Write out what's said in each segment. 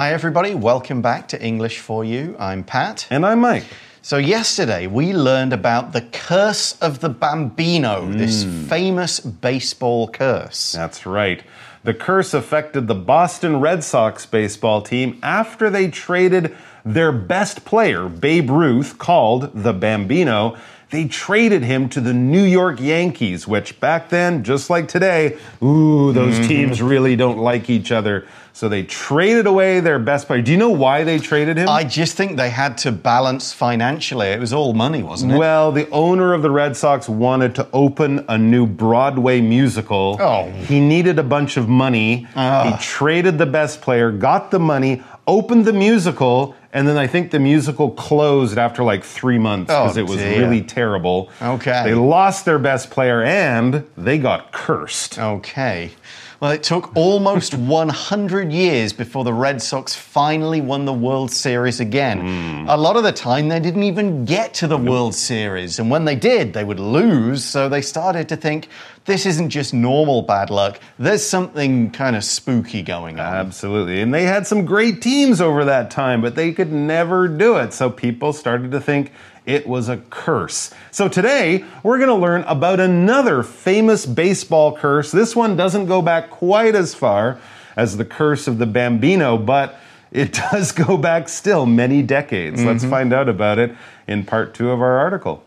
Hi, everybody. Welcome back to English for You. I'm Pat. And I'm Mike. So, yesterday we learned about the curse of the Bambino, this hmm. famous baseball curse. That's right. The curse affected the Boston Red Sox baseball team after they traded their best player, Babe Ruth, called the Bambino. They traded him to the New York Yankees, which back then, just like today, ooh, those mm-hmm. teams really don't like each other. So they traded away their best player. Do you know why they traded him? I just think they had to balance financially. It was all money, wasn't it? Well, the owner of the Red Sox wanted to open a new Broadway musical. Oh. He needed a bunch of money. Ah. He traded the best player, got the money, opened the musical, and then I think the musical closed after like three months because Oh, it was dear. really terrible. Okay. They lost their best player and they got cursed. Okay. Well, it took almost 100 years before the Red Sox finally won the World Series again. Hmm. A lot of the time, they didn't even get to the World Series. And when they did, they would lose. So they started to think this isn't just normal bad luck, there's something kind of spooky going on. Absolutely. And they had some great teams over that time, but they could never do it. So people started to think it was a curse. So today, we're going to learn about another famous baseball curse. This one doesn't go back quite as far as the curse of the Bambino, but it does go back still many decades. Let's mm-hmm. find out about it in part two of our article.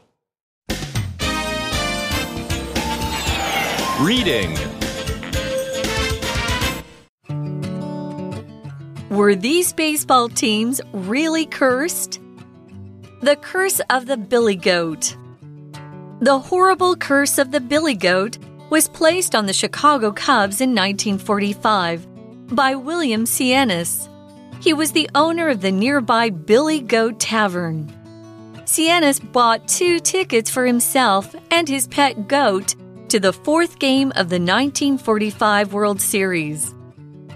Reading. Were these baseball teams really cursed? The Curse of the Billy Goat. The horrible curse of the Billy Goat was placed on the Chicago Cubs in 1945 by William Sianis. He was the owner of the nearby Billy Goat Tavern. Sianis bought two tickets for himself and his pet goat to the fourth game of the 1945 World Series.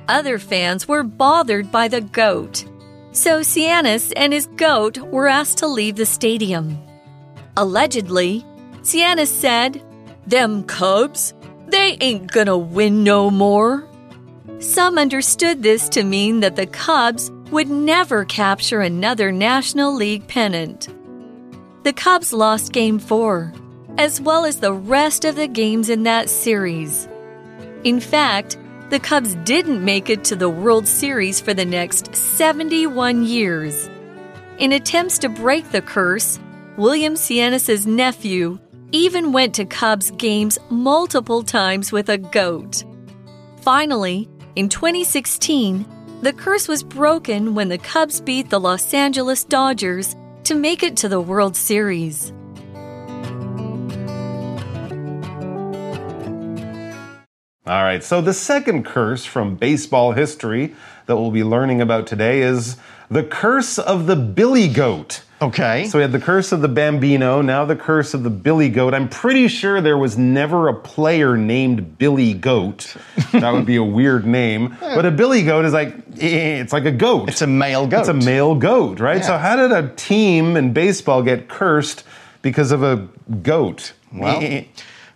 Other fans were bothered by the goat, so Sianis and his goat were asked to leave the stadium. Allegedly, Sianis said, Them Cubs, they ain't gonna win no more. Some understood this to mean that the Cubs would never capture another National League pennant. The Cubs lost Game 4, as well as the rest of the games in that series. In fact, the Cubs didn't make it to the World Series for the next 71 years. In attempts to break the curse, William Sianis' nephew even went to Cubs games multiple times with a goat. Finally, in 2016, the curse was broken when the Cubs beat the Los Angeles Dodgers to make it to the World Series. All right, so the second curse from baseball history that we'll be learning about today is the curse of the Billy Goat. Okay. So we had the curse of the Bambino, now the curse of the Billy Goat. I'm pretty sure there was never a player named Billy Goat. That would be a weird name. But a Billy Goat is like, eh, it's like a goat. it's a male goat. It's a male goat, right? So how did a team in baseball get cursed because of a goat? Well, Eh.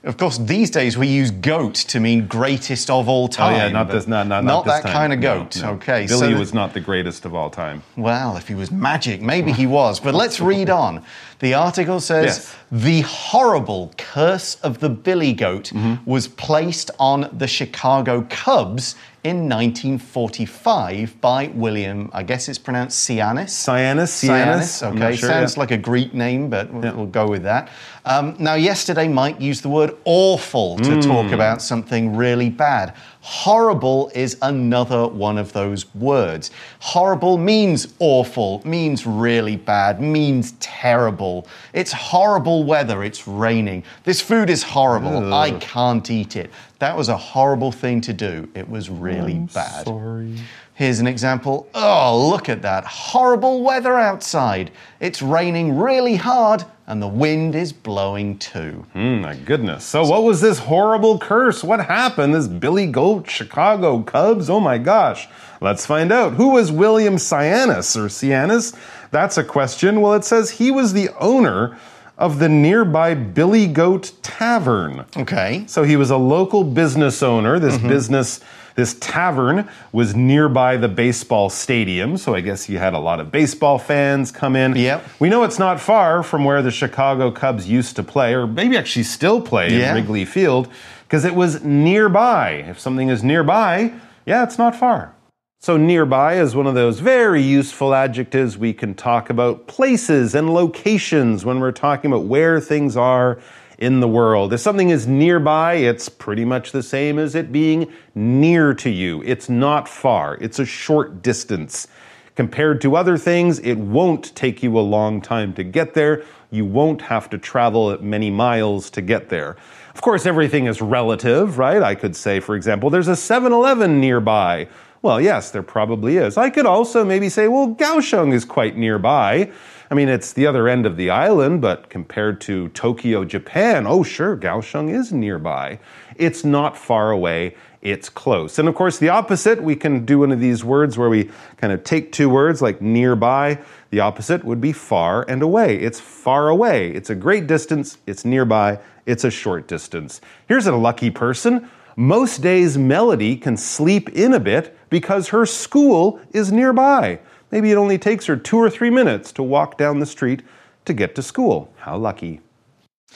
Of course, these days we use goat to mean greatest of all time. Oh yeah, not this, not not not, this that time. kind of goat. no. Okay, Billy so was not the greatest of all time. Well, if he was magic, maybe he was. But let's read on. The article says Yes. the horrible curse of the billy goat Mm-hmm. was placed on the Chicago Cubs in 1945 by William, I guess it's pronounced Sianis. Cyanus, Cyanus. Okay. sure, Sounds yeah. like a Greek name, but we'll, we'll go with that. Um, now, yesterday, Mike used the word awful to Hmm. talk about something really bad. Horrible is another one of those words. Horrible means awful, means really bad, means terrible. It's horrible weather, it's raining. This food is horrible, I can't eat it. That was a horrible thing to do. It was really bad. Sorry. Here's an example. Oh, look at that horrible weather outside. It's raining really hard and the wind is blowing too. Mm, my goodness. So, what was this horrible curse? What happened? This Billy Goat, Chicago Cubs? Oh my gosh. Let's find out. Who was William Sianis or Sianis? That's a question. Well, it says he was the owner of the nearby Billy Goat Tavern. Okay. So he was a local business owner. This mm-hmm. business, this tavern was nearby the baseball stadium. So I guess he had a lot of baseball fans come in. Yep. We know it's not far from where the Chicago Cubs used to play, or maybe actually still play Yeah. in Wrigley Field, because it was nearby. If something is nearby, yeah, it's not far. So, nearby is one of those very useful adjectives we can talk about places and locations when we're talking about where things are in the world. If something is nearby, it's pretty much the same as it being near to you. It's not far, it's a short distance. Compared to other things, it won't take you a long time to get there. You won't have to travel many miles to get there. Of course, everything is relative, right? I could say, for example, there's a 7 Eleven nearby. Well, yes, there probably is. I could also maybe say, well, Kaohsiung is quite nearby. I mean, it's the other end of the island, but compared to Tokyo, Japan, oh, sure, Kaohsiung is nearby. It's not far away, it's close. And of course, the opposite, we can do one of these words where we kind of take two words like nearby. The opposite would be far and away. It's far away. It's a great distance. It's nearby. It's a short distance. Here's a lucky person. Most days, Melody can sleep in a bit because her school is nearby. Maybe it only takes her two or three minutes to walk down the street to get to school. How lucky.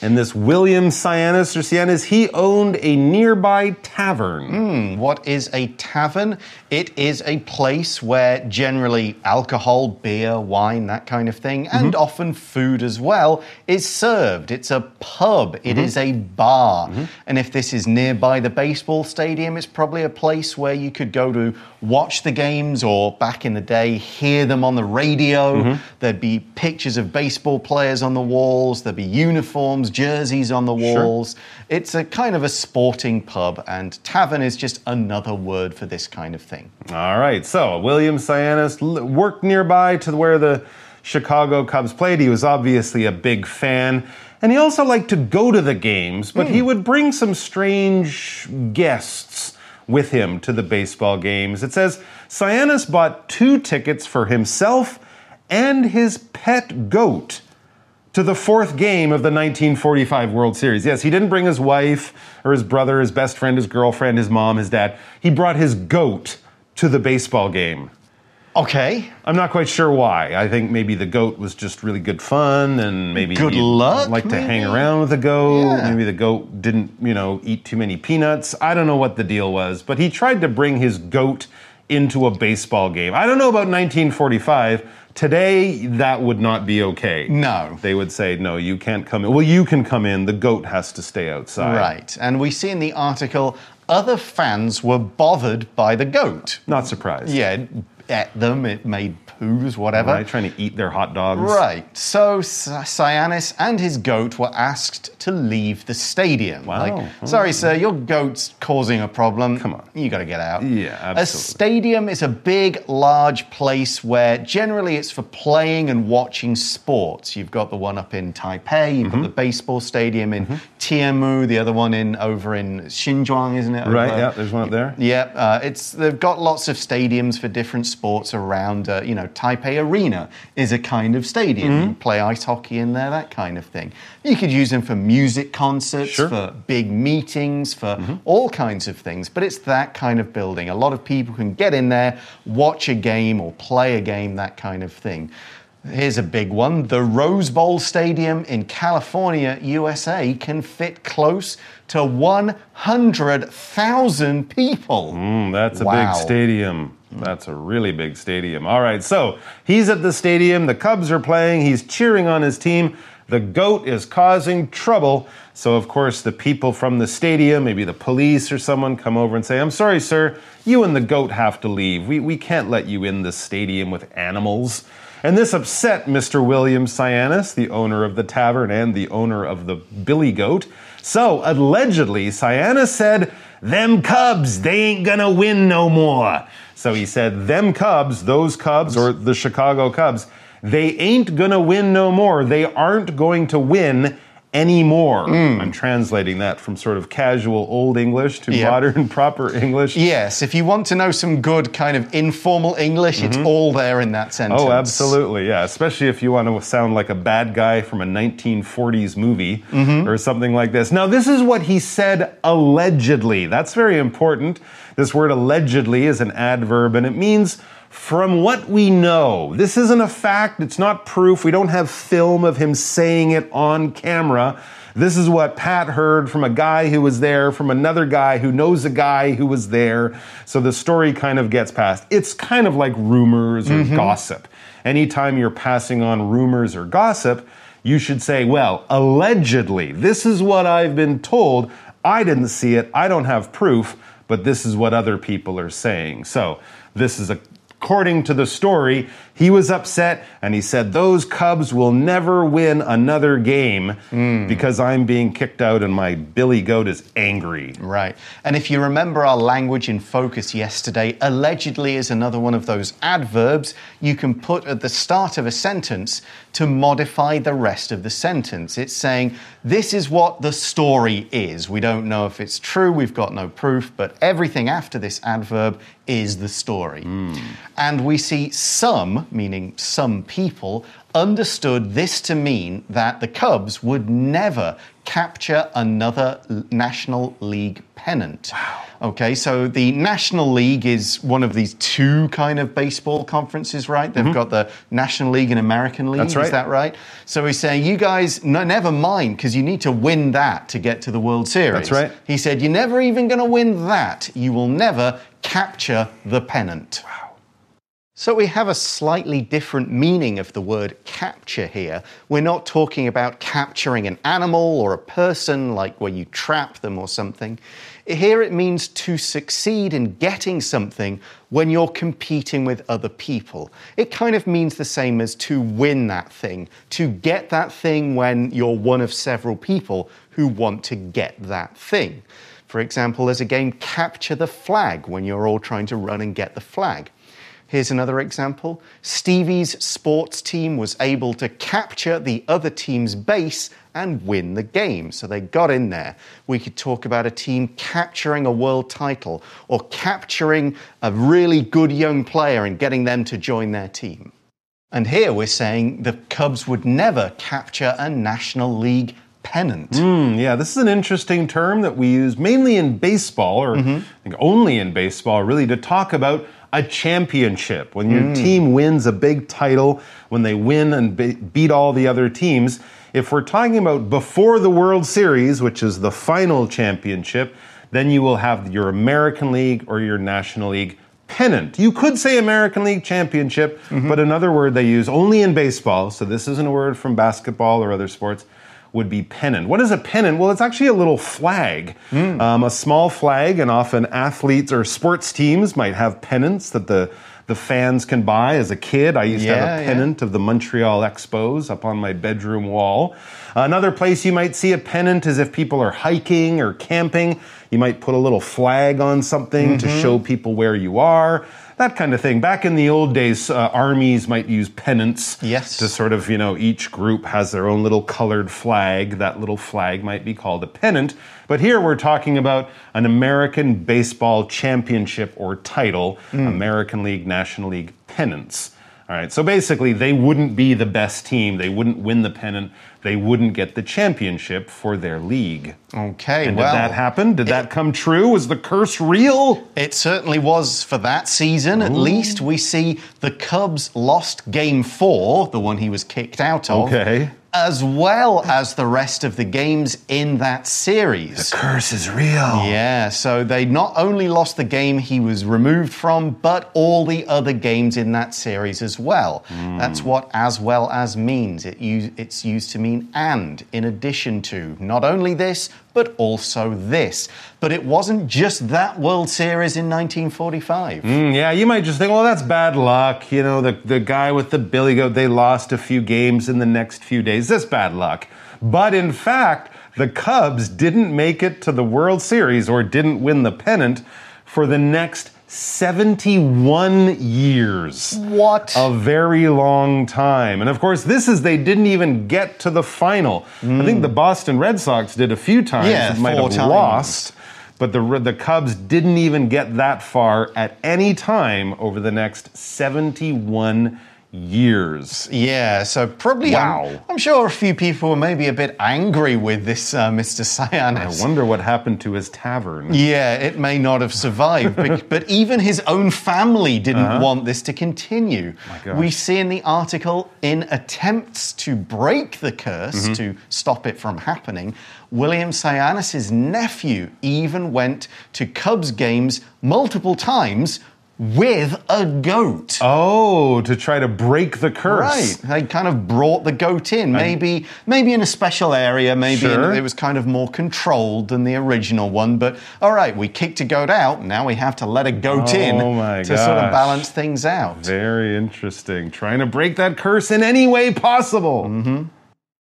And this William Cyanus or Cyanus, he owned a nearby tavern. Hmm, what is a tavern? It is a place where generally alcohol, beer, wine, that kind of thing, and mm-hmm. often food as well, is served. It's a pub, It mm-hmm. is a bar. Mm-hmm. And if this is nearby the baseball stadium, it's probably a place where you could go to watch the games or back in the day, hear them on the radio. There'd be pictures of baseball players on the walls, there'd be uniforms, jerseys on the walls. It's a kind of a sporting pub, and tavern is just another word for this kind of thing. All right, so William Cyanus worked nearby to where the Chicago Cubs played. He was obviously a big fan. And he also liked to go to the games, but he hmm. would bring some strange guests with him to the baseball games. It says Cyanus bought two tickets for himself and his pet goat to the fourth game of the 1945 World Series. Yes, he didn't bring his wife or his brother, his best friend, his girlfriend, his mom, his dad. He brought his goat to the baseball game. Okay. I'm not quite sure why. I think maybe the goat was just really good fun and maybe Good luck, like to hang around with the goat. Yeah. Maybe the goat didn't, you know, eat too many peanuts. I don't know what the deal was, but he tried to bring his goat into a baseball game. I don't know about 1945. Today, that would not be okay. No. They would say, no, you can't come in. Well, you can come in. The goat has to stay outside. Right. And we see in the article other fans were bothered by the goat. Not surprised. Yeah, ate them, it made poos, whatever. Right, trying to eat their hot dogs. Right. So Cy- Cyanus and his goat were asked to leave the stadium. Wow. Like, sorry, sir, your goat's causing a problem. Come on. You got to get out. Yeah, A stadium is a big, large place where generally it's for playing and watching sports. You've got the one up in Taipei, you've Mm-hmm. got the baseball stadium in Tianmu, the other one in over in Xinzhuang, isn't it? Right, Over- yeah, there's one up there. yeah, uh, it's they've got lots of stadiums for different sports around. Uh, you know, Taipei Arena is a kind of stadium. Mm-hmm. You can play ice hockey in there, that kind of thing. You could use them for music concerts, Sure. For big meetings, for all kinds of things. But it's that kind of building. A lot of people can get in there, watch a game or play a game, that kind of thing. Here's a big one. The Rose Bowl Stadium in California, USA, can fit close to 100,000 people. Mm, that's a Wow. big stadium. That's a really big stadium. All right, so he's at the stadium. The Cubs are playing. He's cheering on his team. The goat is causing trouble. So, of course, the people from the stadium, maybe the police or someone, come over and say, I'm sorry, sir, you and the goat have to leave. We, we can't let you in the stadium with animals. And this upset Mr. William Cyanus, the owner of the tavern and the owner of the Billy Goat. So, allegedly, Cyanus said, Them Cubs, they ain't gonna win no more. So he said, Them Cubs, those Cubs, or the Chicago Cubs, they ain't gonna win no more. They aren't going to win anymore. Hmm. I'm translating that from sort of casual old English to Yeah. modern proper English. Yes, if you want to know some good kind of informal English, it's mm-hmm. all there in that sentence. Oh, absolutely, yeah. Especially if you want to sound like a bad guy from a 1940s movie mm-hmm. or something like this. Now, this is what he said allegedly. That's very important. This word allegedly is an adverb and it means from what we know. This isn't a fact, it's not proof. We don't have film of him saying it on camera. This is what Pat heard from a guy who was there, from another guy who knows a guy who was there. So the story kind of gets passed. It's kind of like rumors or mm-hmm. gossip. Anytime you're passing on rumors or gossip, you should say, well, allegedly, this is what I've been told. I didn't see it, I don't have proof, but this is what other people are saying. So this is a According to the story, he was upset and he said, Those Cubs will never win another game hmm. because I'm being kicked out and my Billy Goat is angry. Right. And if you remember our language in focus yesterday, allegedly is another one of those adverbs you can put at the start of a sentence to modify the rest of the sentence. It's saying, this is what the story is. We don't know if it's true, we've got no proof, but everything after this adverb is the story. Hmm. And we see some, meaning some people, understood this to mean that the Cubs would never capture another National League pennant. Okay, so the National League is one of these two kind of baseball conferences, right? They've got the National League and American League. Mm-hmm. That's right. Is that right? So he's saying, you guys, no, never mind, because you need to win that to get to the World Series. That's right. He said, you're never even going to win that. You will never capture the pennant. So we have a slightly different meaning of the word capture here. We're not talking about capturing an animal or a person, like where you trap them or something. Here it means to succeed in getting something when you're competing with other people. It kind of means the same as to win that thing, to get that thing when you're one of several people who want to get that thing. For example, there's a game Capture the Flag when you're all trying to run and get the flag. Here's another example. Stevie's sports team was able to capture the other team's base and win the game. So they got in there. We could talk about a team capturing a world title or capturing a really good young player and getting them to join their team. And here we're saying the Cubs would never capture a National League pennant. Hmm, yeah, this is an interesting term that we use mainly in baseball, or I think only in baseball, really, to talk about a championship. When your mm. team wins a big title, when they win and be- beat all the other teams. If we're talking about before the World Series, which is the final championship, then you will have your American League or your National League pennant. You could say American League championship, mm-hmm. but another word they use only in baseball, so this isn't a word from basketball or other sports, would be pennant. What is a pennant? Well, it's actually a little flag, um, a small flag, and often athletes or sports teams might have pennants that the the fans can buy. As a kid, I used to have a yeah. pennant of the Montreal Expos up on my bedroom wall. Another place you might see a pennant is if people are hiking or camping. You might put a little flag on something to Mm-hmm. show people where you are. That kind of thing. Back in the old days, uh, armies might use pennants Yes. to sort of, you know, each group has their own little colored flag. That little flag might be called a pennant. But here we're talking about an American baseball championship or title, American League, National League pennants. All right, so basically, they wouldn't be the best team. They wouldn't win the pennant. They wouldn't get the championship for their league. Okay, And well. did that happen? Did that come true? Was the curse real? It certainly was for that season. At least we see the Cubs lost game four, the one he was kicked out of, Okay. As well as the rest of the games in that series. The Curse is real. Yeah, so they not only lost the game he was removed from, but all the other games in that series as well. Hmm. That's what as well as means. It it's used to mean and, in addition to. Not only this, but also this. But it wasn't just that World Series in 1945. Mm, yeah, you might just think, well, that's bad luck. You know, the, the guy with the billy goat, they lost a few games in the next few days. That's bad luck. But in fact, the Cubs didn't make it to the World Series or didn't win the pennant for the next 71 years. What? A very long time. And of course, this is they didn't even get to the final. I think the mm. Boston Red Sox did a few times. Yeah, might have times. lost. But the, the Cubs didn't even get that far at any time over the next 71 years. Yeah, so probably Wow. I'm, I'm sure a few people were maybe a bit angry with this uh, Mr. Cyanus. I wonder what happened to his tavern. Yeah, it may not have survived, but, but even his own family didn't want this to continue. We see in the article, in attempts to break the curse, Mm-hmm. to stop it from happening, William Sianis' nephew even went to Cubs games multiple times with a goat. Oh, to try to break the curse. Right, they kind of brought the goat in. Maybe, maybe in a special area. Maybe in- it was kind of more controlled than the original one. But all right, we kicked a goat out. Now we have to let a goat in Oh my to sort of balance things out. Very interesting. Trying to break that curse in any way possible. Mm-hmm.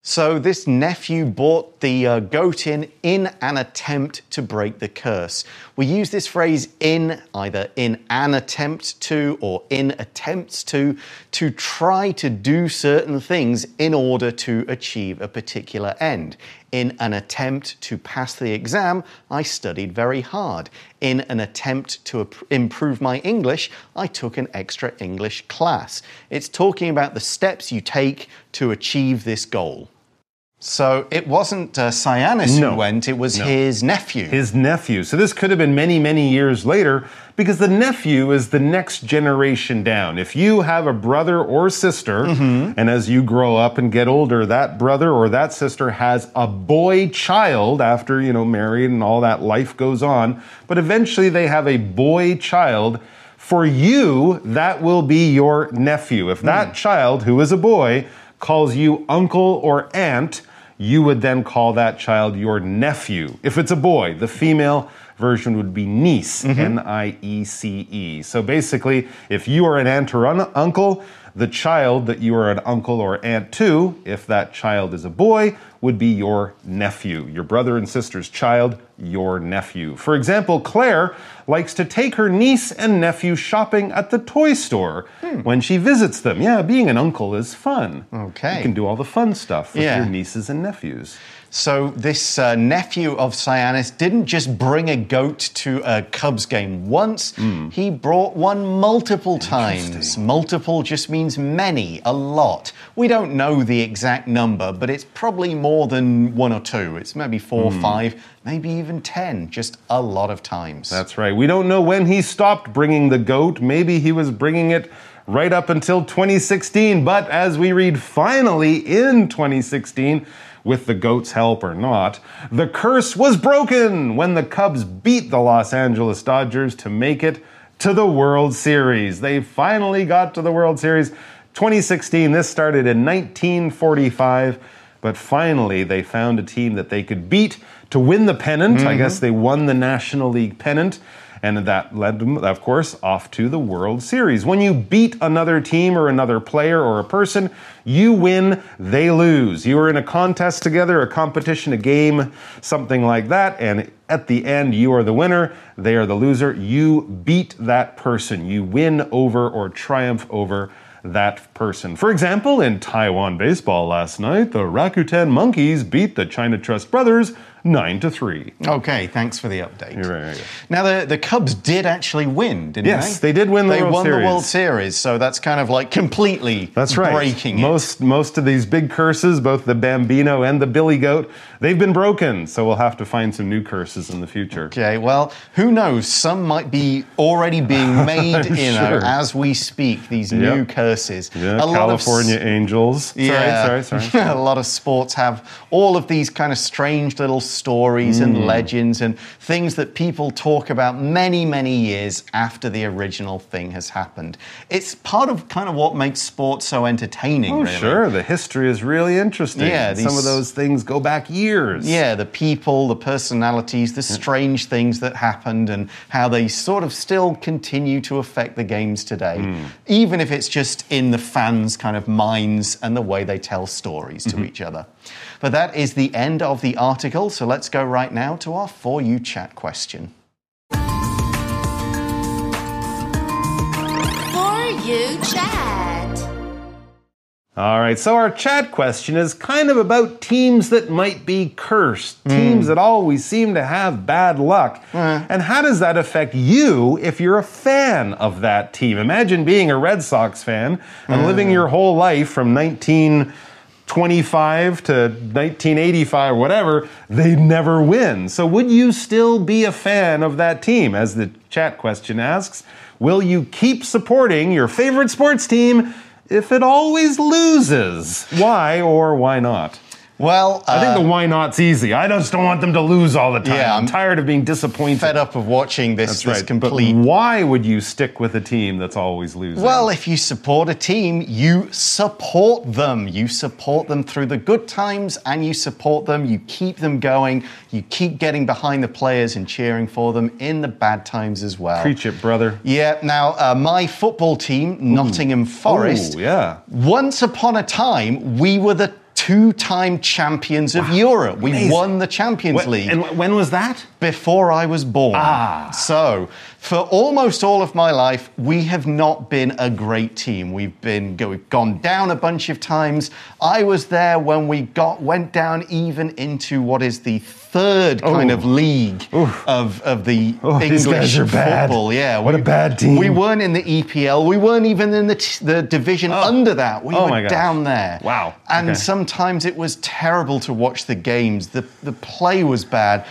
So this nephew bought the uh, goat in in an attempt to break the curse. We use this phrase in either in an attempt to or in attempts to to try to do certain things in order to achieve a particular end. In an attempt to pass the exam, I studied very hard. In an attempt to improve my English, I took an extra English class. It's talking about the steps you take to achieve this goal. So it wasn't uh, Sianis No. who went, it was No. his nephew. His nephew. So this could have been many, many years later because the nephew is the next generation down. If you have a brother or sister, and as you grow up and get older, that brother or that sister has a boy child after, you know, married and all that life goes on, but eventually they have a boy child. For you, that will be your nephew. If that child, who is a boy, calls you uncle or aunt, you would then call that child your nephew. If it's a boy, the female version would be niece, mm-hmm. N I E C E. So basically, if you are an aunt or un- uncle, the child that you are an uncle or aunt to, if that child is a boy, would be your nephew. Your brother and sister's child, your nephew. For example, Claire likes to take her niece and nephew shopping at the toy store hmm. when she visits them. Yeah, being an uncle is fun. Okay. You can do all the fun stuff with Yeah. your nieces and nephews. So this uh, nephew of Sianis didn't just bring a goat to a Cubs game once, Hmm. he brought one multiple times. Multiple just means many, a lot. We don't know the exact number, but it's probably more than one or two. It's maybe four, Hmm. five, maybe even ten, just a lot of times. That's right. We don't know when he stopped bringing the goat. Maybe he was bringing it right up until 2016. But as we read, finally in 2016, with the goat's help or not, the curse was broken when the Cubs beat the Los Angeles Dodgers to make it to the World Series. They finally got to the World Series. 2016, this started in 1945. But finally, they found a team that they could beat to win the pennant. I mm-hmm. guess they won the National League pennant. And that led them, of course, off to the World Series. When you beat another team or another player or a person, you win, they lose. You are in a contest together, a competition, a game, something like that. And at the end, you are the winner, they are the loser. You beat that person. You win over or triumph over that person. For example, in Taiwan baseball last night, the Rakuten Monkeys beat the China Trust Brothers 9 to 3. Okay, thanks for the update. Right, yeah. Now the, the Cubs did actually win, didn't Yes, they? they did win the they World won Series. the World Series, so that's kind of like completely That's right. breaking it. most most of these big curses, both the Bambino and the Billy Goat, they've been broken. So we'll have to find some new curses in the future. Okay, well, who knows? Some might be already being made, you know, Sure. as we speak. These new curses. Yeah, A lot of s- California Angels. Yeah, Sorry, sorry, sorry. a lot of sports have all of these kind of strange little stories and Hmm. legends and things that people talk about many, many years after the original thing has happened. It's part of kind of what makes sports so entertaining. Oh, really. sure. The history is really interesting. Yeah, Some of those things go back years. Yeah, the people, the personalities, the hmm. strange things that happened, and how they sort of still continue to affect the games today, hmm. even if it's just in the fans' kind of minds and the way they tell stories to mm-hmm. each other. But that is the end of the article, so let's go right now to our For You chat question. For You chat? All right, so our chat question is kind of about teams that might be cursed, hmm. teams that always seem to have bad luck. Hmm. And how does that affect you if you're a fan of that team? Imagine being a Red Sox fan and living hmm. your whole life from 1925 to 1985, whatever, they never win. So would you still be a fan of that team? As the chat question asks, will you keep supporting your favorite sports team? if it always loses. Why or why not? Well, I think uh, the why not's easy. I just don't want them to lose all the time. Yeah, I'm, I'm tired of being disappointed. fed up of watching this, That's this right. complete But why would you stick with a team that's always losing? Well, if you support a team, you support them. You support them through the good times and you support them. You keep them going. You keep getting behind the players and cheering for them in the bad times as well. preach it, brother. Yeah, now uh, my football team, Nottingham Forest, Ooh, yeah. once upon a time, we were the two time champions of Europe. We Amazing. won the Champions Wh- League And when was that? Before I was born. Ah. So, for almost all of my life, we have not been a great team. We've been go, gone down a bunch of times. I was there when we got went down even into what is the third kind of league of, of the Oh, English football. Yeah, What a bad team. We weren't in the EPL. We weren't even in the, t- the division under that. We Oh were down there. Wow. And Okay. sometimes it was terrible to watch the games. The, the play was bad,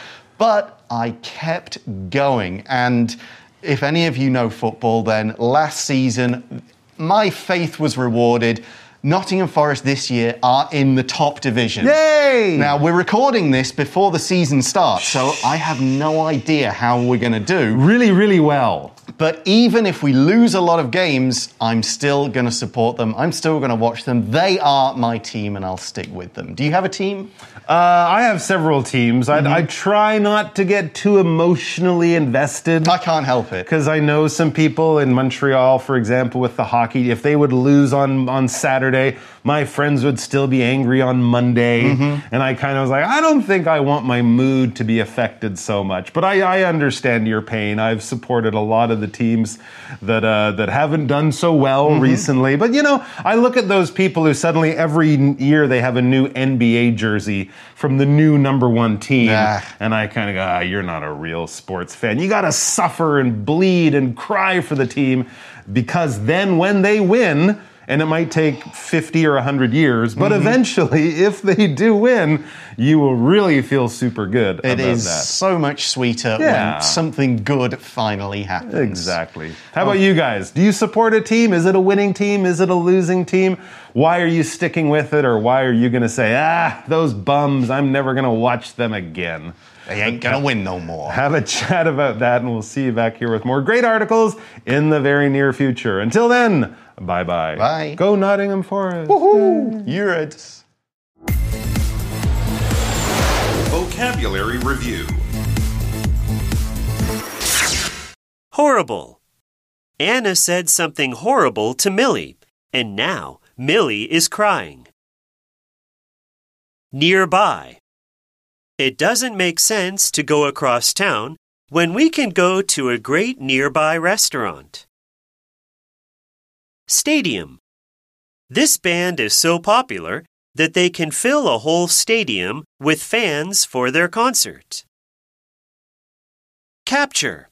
but I kept going. And if any of you know football, then last season, my faith was rewarded. Nottingham Forest this year are in the top division. Yay! Now, we're recording this before the season starts, so I have no idea how we're going to do. Really, really well. But even if we lose a lot of games, I'm still going to support them. I'm still going to watch them. They are my team, and I'll stick with them. Do you have a team? Uh, I have several teams. I, Mm-hmm. I try not to get too emotionally invested. I can't help it. Because I know some people in Montreal, for example, with the hockey, if they would lose on, on Saturday, my friends would still be angry on Monday. Mm-hmm. And I kind of was like, I don't think I want my mood to be affected so much. But I, I understand your pain. I've supported a lot of the teams that, uh, that haven't done so well Mm-hmm. recently. But, you know, I look at those people who suddenly every year they have a new NBA jersey from the new number one team. Ah. And I kind of go, ah, you're not a real sports fan. You got to suffer and bleed and cry for the team because then when they win, and it might take 50 or 100 years, but Mm-hmm. eventually, if they do win, you will really feel super good It about is that. so much sweeter Yeah. when something good finally happens. Exactly. How about you guys? Do you support a team? Is it a winning team? Is it a losing team? Why are you sticking with it? Or why are you going to say, ah, those bums, I'm never going to watch them again? They ain't going to win no more. have a chat about that, and we'll see you back here with more great articles in the very near future. Until then, bye bye. Bye. Go Nottingham Forest. Woohoo! Urids. Vocabulary Review Horrible. Anna said something horrible to Millie, and now Millie is crying. Nearby. It doesn't make sense to go across town when we can go to a great nearby restaurant. Stadium. This band is so popular that they can fill a whole stadium with fans for their concert. Capture.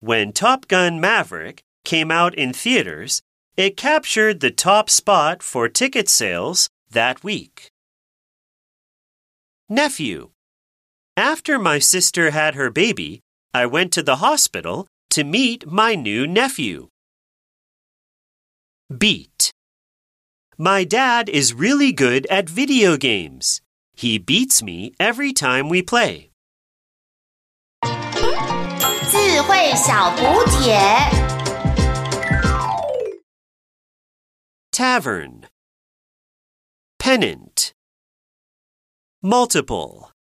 When Top Gun Maverick came out in theaters, it captured the top spot for ticket sales that week. Nephew. After my sister had her baby, I went to the hospital to meet my new nephew. Beat. My dad is really good at video games. He beats me every time we play. Tavern Pennant Multiple